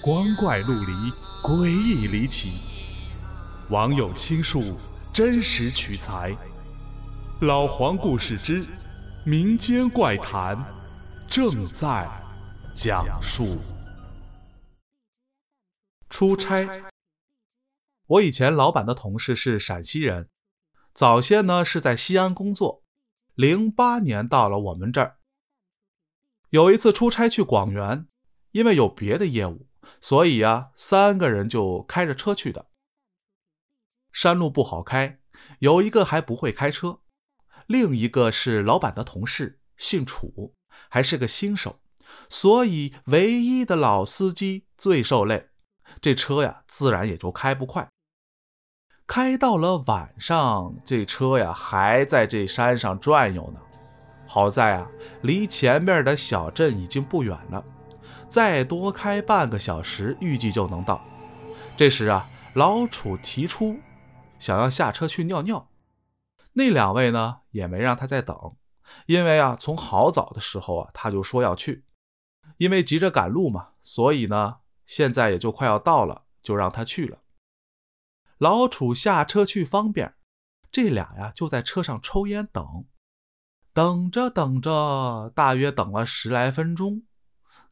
光怪陆离，诡异离奇。网友倾述，真实取材。老黄故事之民间怪谈正在讲述。出差。我以前老板的同事是陕西人，早先呢是在西安工作，零八年到了我们这儿。有一次出差去广元，因为有别的业务，所以啊，三个人就开着车去的。山路不好开，有一个还不会开车，另一个是老板的同事，姓楚，还是个新手，所以唯一的老司机最受累，这车呀自然也就开不快。开到了晚上，这车呀还在这山上转悠呢。好在啊，离前面的小镇已经不远了，再多开半个小时，预计就能到。这时啊，老楚提出想要下车去尿尿，那两位呢也没让他再等，因为啊，从好早的时候啊他就说要去，因为急着赶路嘛，所以呢现在也就快要到了，就让他去了。老楚下车去方便，这俩呀就在车上抽烟等。等着等着，大约等了十来分钟，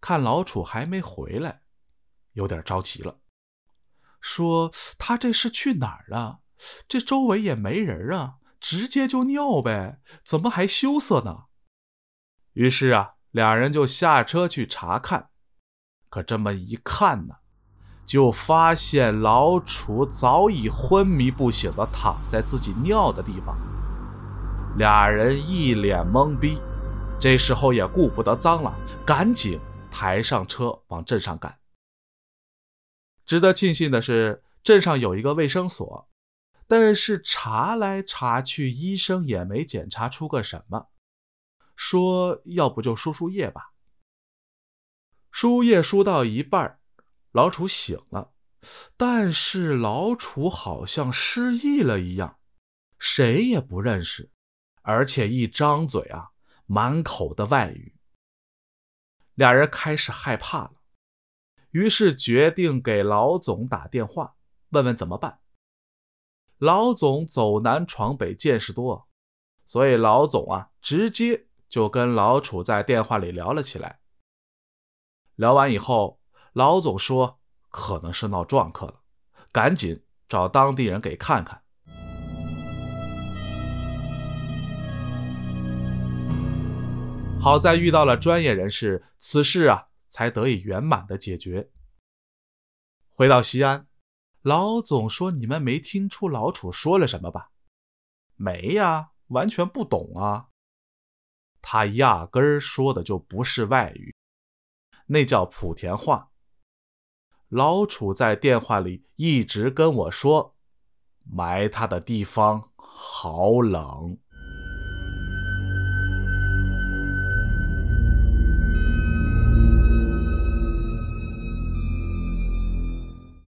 看老楚还没回来，有点着急了，说：“他这是去哪儿了？这周围也没人啊，直接就尿呗，怎么还羞涩呢？”于是啊，两人就下车去查看。可这么一看呢，就发现老楚早已昏迷不醒的躺在自己尿的地方。俩人一脸懵逼，这时候也顾不得脏了，赶紧抬上车往镇上赶。值得庆幸的是，镇上有一个卫生所，但是查来查去，医生也没检查出个什么，说要不就输输液吧。输液输到一半，老楚醒了，但是老楚好像失忆了一样，谁也不认识。而且一张嘴啊，满口的外语。俩人开始害怕了，于是决定给老总打电话，问问怎么办。老总走南闯北，见识多，所以老总啊，直接就跟老楚在电话里聊了起来。聊完以后，老总说可能是闹撞客了，赶紧找当地人给看看。好在遇到了专业人士，此事啊才得以圆满的解决。回到西安，老总说：“你们没听出老楚说了什么吧？”“没呀，完全不懂啊。”他压根儿说的就不是外语，那叫莆田话。老楚在电话里一直跟我说：“埋他的地方好冷。”